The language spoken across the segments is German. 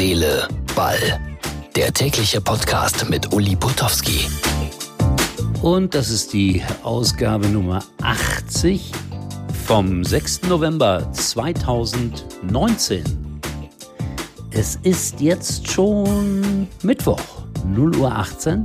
Seele, Ball. Der tägliche Podcast mit Uli Putowski. Und das ist die Ausgabe Nummer 80 vom 6. November 2019. Es ist jetzt schon Mittwoch, 0 Uhr 18.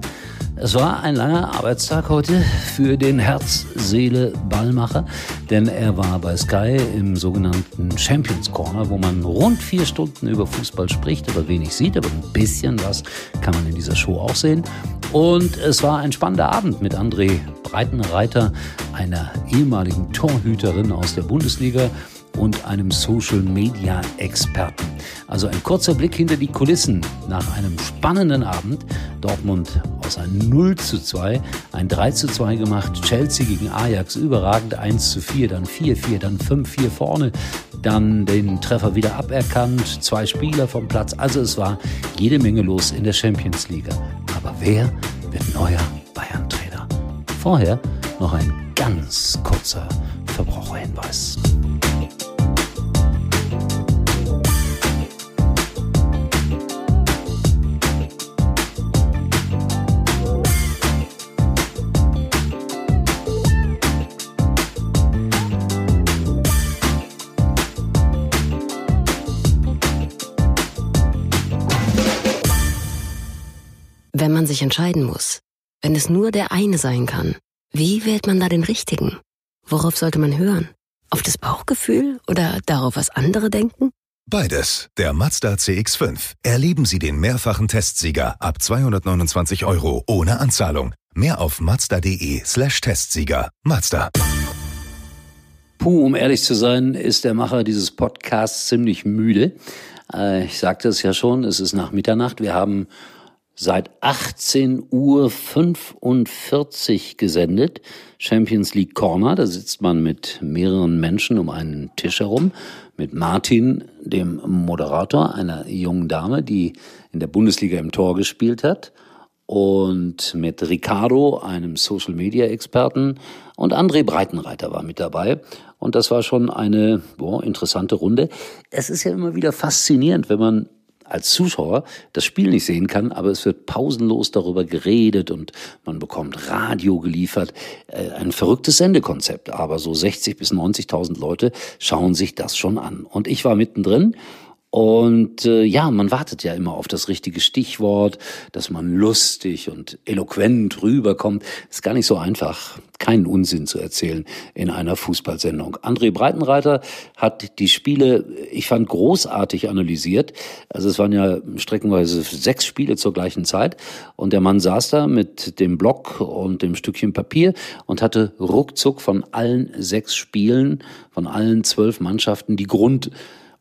Es war ein langer Arbeitstag heute für den Herz-Seele-Ballmacher, denn er war bei Sky im sogenannten Champions Corner, wo man rund vier Stunden über Fußball spricht, aber wenig sieht, aber ein bisschen was kann man in dieser Show auch sehen. Und es war ein spannender Abend mit André Breitenreiter, einer ehemaligen Torhüterin aus der Bundesliga und einem Social Media Experten. Also ein kurzer Blick hinter die Kulissen nach einem spannenden Abend. Dortmund aus einem 0 zu 2, ein 3 zu 2 gemacht. Chelsea gegen Ajax überragend 1 zu 4, dann 4 4, dann 5 4 vorne. Dann den Treffer wieder aberkannt, zwei Spieler vom Platz. Also es war jede Menge los in der Champions League. Aber wer wird neuer Bayern-Trainer? Vorher noch ein ganz kurzer Verbraucherhinweis. Wenn man sich entscheiden muss, wenn es nur der eine sein kann, wie wählt man da den richtigen? Worauf sollte man hören? Auf das Bauchgefühl oder darauf, was andere denken? Beides. Der Mazda CX5. Erleben Sie den mehrfachen Testsieger ab 229 Euro ohne Anzahlung. Mehr auf mazda.de slash Testsieger. Mazda. Puh, um ehrlich zu sein, ist der Macher dieses Podcasts ziemlich müde. Äh, ich sagte es ja schon, es ist nach Mitternacht. Wir haben seit 18 Uhr 45 gesendet. Champions League Corner, da sitzt man mit mehreren Menschen um einen Tisch herum, mit Martin, dem Moderator, einer jungen Dame, die in der Bundesliga im Tor gespielt hat, und mit Ricardo, einem Social Media Experten, und André Breitenreiter war mit dabei. Und das war schon eine boah, interessante Runde. Es ist ja immer wieder faszinierend, wenn man als Zuschauer das Spiel nicht sehen kann, aber es wird pausenlos darüber geredet und man bekommt Radio geliefert. Äh, ein verrücktes Sendekonzept, aber so 60 bis 90.000 Leute schauen sich das schon an. Und ich war mittendrin und äh, ja, man wartet ja immer auf das richtige Stichwort, dass man lustig und eloquent rüberkommt. Ist gar nicht so einfach, keinen Unsinn zu erzählen in einer Fußballsendung. André Breitenreiter hat die Spiele, ich fand, großartig analysiert. Also es waren ja streckenweise sechs Spiele zur gleichen Zeit. Und der Mann saß da mit dem Block und dem Stückchen Papier und hatte ruckzuck von allen sechs Spielen, von allen zwölf Mannschaften die Grund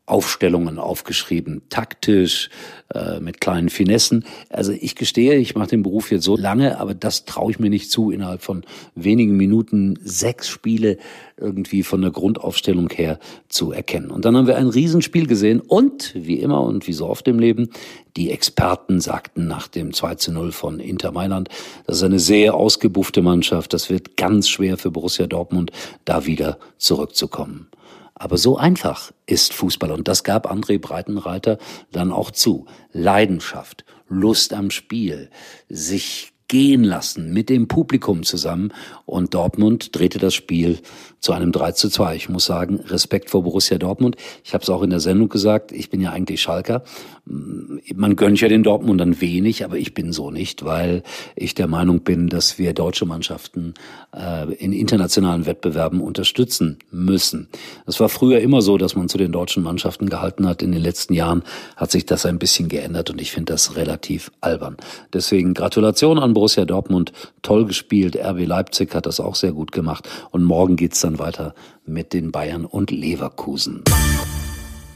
Aufstellungen aufgeschrieben, taktisch, äh, mit kleinen Finessen. Also ich gestehe, ich mache den Beruf jetzt so lange, aber das traue ich mir nicht zu, innerhalb von wenigen Minuten sechs Spiele irgendwie von der Grundaufstellung her zu erkennen. Und dann haben wir ein Riesenspiel gesehen und, wie immer und wie so oft im Leben, die Experten sagten nach dem 2 zu 0 von Inter Mailand, das ist eine sehr ausgebuffte Mannschaft, das wird ganz schwer für Borussia Dortmund, da wieder zurückzukommen. Aber so einfach ist Fußball und das gab André Breitenreiter dann auch zu. Leidenschaft, Lust am Spiel, sich gehen lassen mit dem Publikum zusammen und Dortmund drehte das Spiel zu einem 3 zu 2. Ich muss sagen, Respekt vor Borussia Dortmund. Ich habe es auch in der Sendung gesagt, ich bin ja eigentlich Schalker. Man gönnt ja den Dortmundern wenig, aber ich bin so nicht, weil ich der Meinung bin, dass wir deutsche Mannschaften äh, in internationalen Wettbewerben unterstützen müssen. Es war früher immer so, dass man zu den deutschen Mannschaften gehalten hat. In den letzten Jahren hat sich das ein bisschen geändert und ich finde das relativ albern. Deswegen Gratulation an Borussia Dortmund, toll gespielt. RB Leipzig hat das auch sehr gut gemacht und morgen geht's dann weiter mit den Bayern und Leverkusen.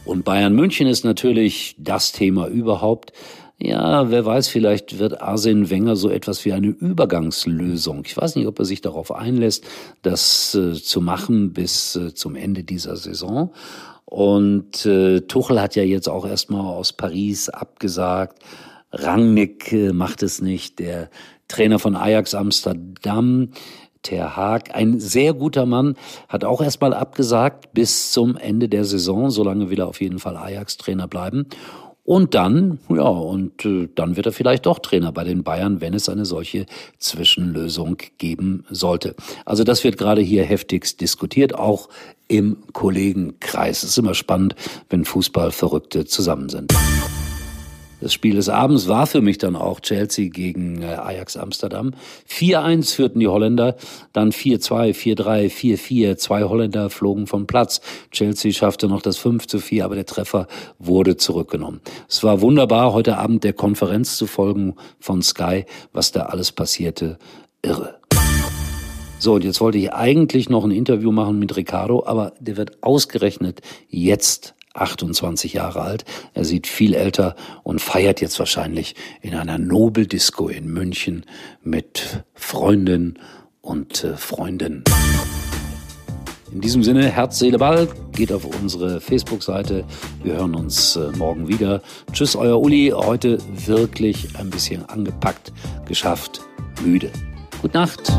Und Bayern München ist natürlich das Thema überhaupt. Ja, wer weiß, vielleicht wird Arsene Wenger so etwas wie eine Übergangslösung. Ich weiß nicht, ob er sich darauf einlässt, das äh, zu machen bis äh, zum Ende dieser Saison. Und äh, Tuchel hat ja jetzt auch erstmal aus Paris abgesagt. Rangnick äh, macht es nicht. Der Trainer von Ajax Amsterdam Ter Haag, ein sehr guter Mann, hat auch erstmal abgesagt bis zum Ende der Saison. Solange will er auf jeden Fall Ajax-Trainer bleiben. Und dann, ja, und äh, dann wird er vielleicht doch Trainer bei den Bayern, wenn es eine solche Zwischenlösung geben sollte. Also das wird gerade hier heftigst diskutiert, auch im Kollegenkreis. Es ist immer spannend, wenn Fußballverrückte zusammen sind. Das Spiel des Abends war für mich dann auch Chelsea gegen äh, Ajax Amsterdam. 4-1 führten die Holländer, dann 4-2, 4-3, 4-4. Zwei Holländer flogen vom Platz. Chelsea schaffte noch das 5 4, aber der Treffer wurde zurückgenommen. Es war wunderbar, heute Abend der Konferenz zu folgen von Sky, was da alles passierte. Irre. So, und jetzt wollte ich eigentlich noch ein Interview machen mit Ricardo, aber der wird ausgerechnet jetzt 28 Jahre alt. Er sieht viel älter und feiert jetzt wahrscheinlich in einer Nobeldisco in München mit Freundinnen und äh, Freunden. In diesem Sinne, Herz, Seele, Ball, geht auf unsere Facebook-Seite. Wir hören uns äh, morgen wieder. Tschüss, euer Uli. Heute wirklich ein bisschen angepackt, geschafft, müde. Gute Nacht.